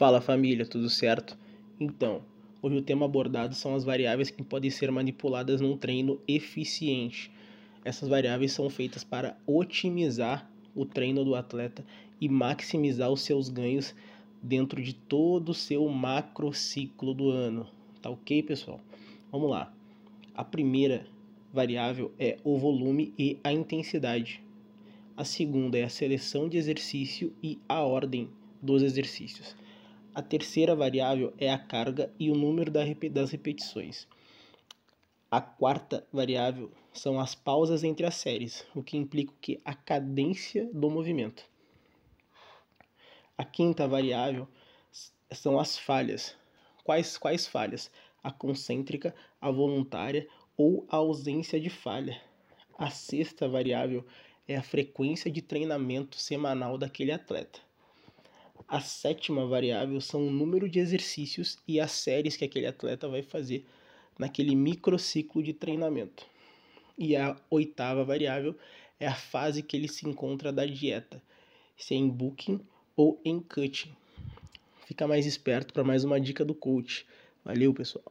Fala família, tudo certo? Então, hoje o tema abordado são as variáveis que podem ser manipuladas num treino eficiente. Essas variáveis são feitas para otimizar o treino do atleta e maximizar os seus ganhos dentro de todo o seu macro ciclo do ano. Tá ok, pessoal? Vamos lá. A primeira variável é o volume e a intensidade. A segunda é a seleção de exercício e a ordem dos exercícios. A terceira variável é a carga e o número das repetições. A quarta variável são as pausas entre as séries, o que implica que a cadência do movimento. A quinta variável são as falhas. Quais, quais falhas? A concêntrica, a voluntária ou a ausência de falha. A sexta variável é a frequência de treinamento semanal daquele atleta. A sétima variável são o número de exercícios e as séries que aquele atleta vai fazer naquele microciclo de treinamento. E a oitava variável é a fase que ele se encontra da dieta, se é em booking ou em cutting. Fica mais esperto para mais uma dica do coach. Valeu, pessoal!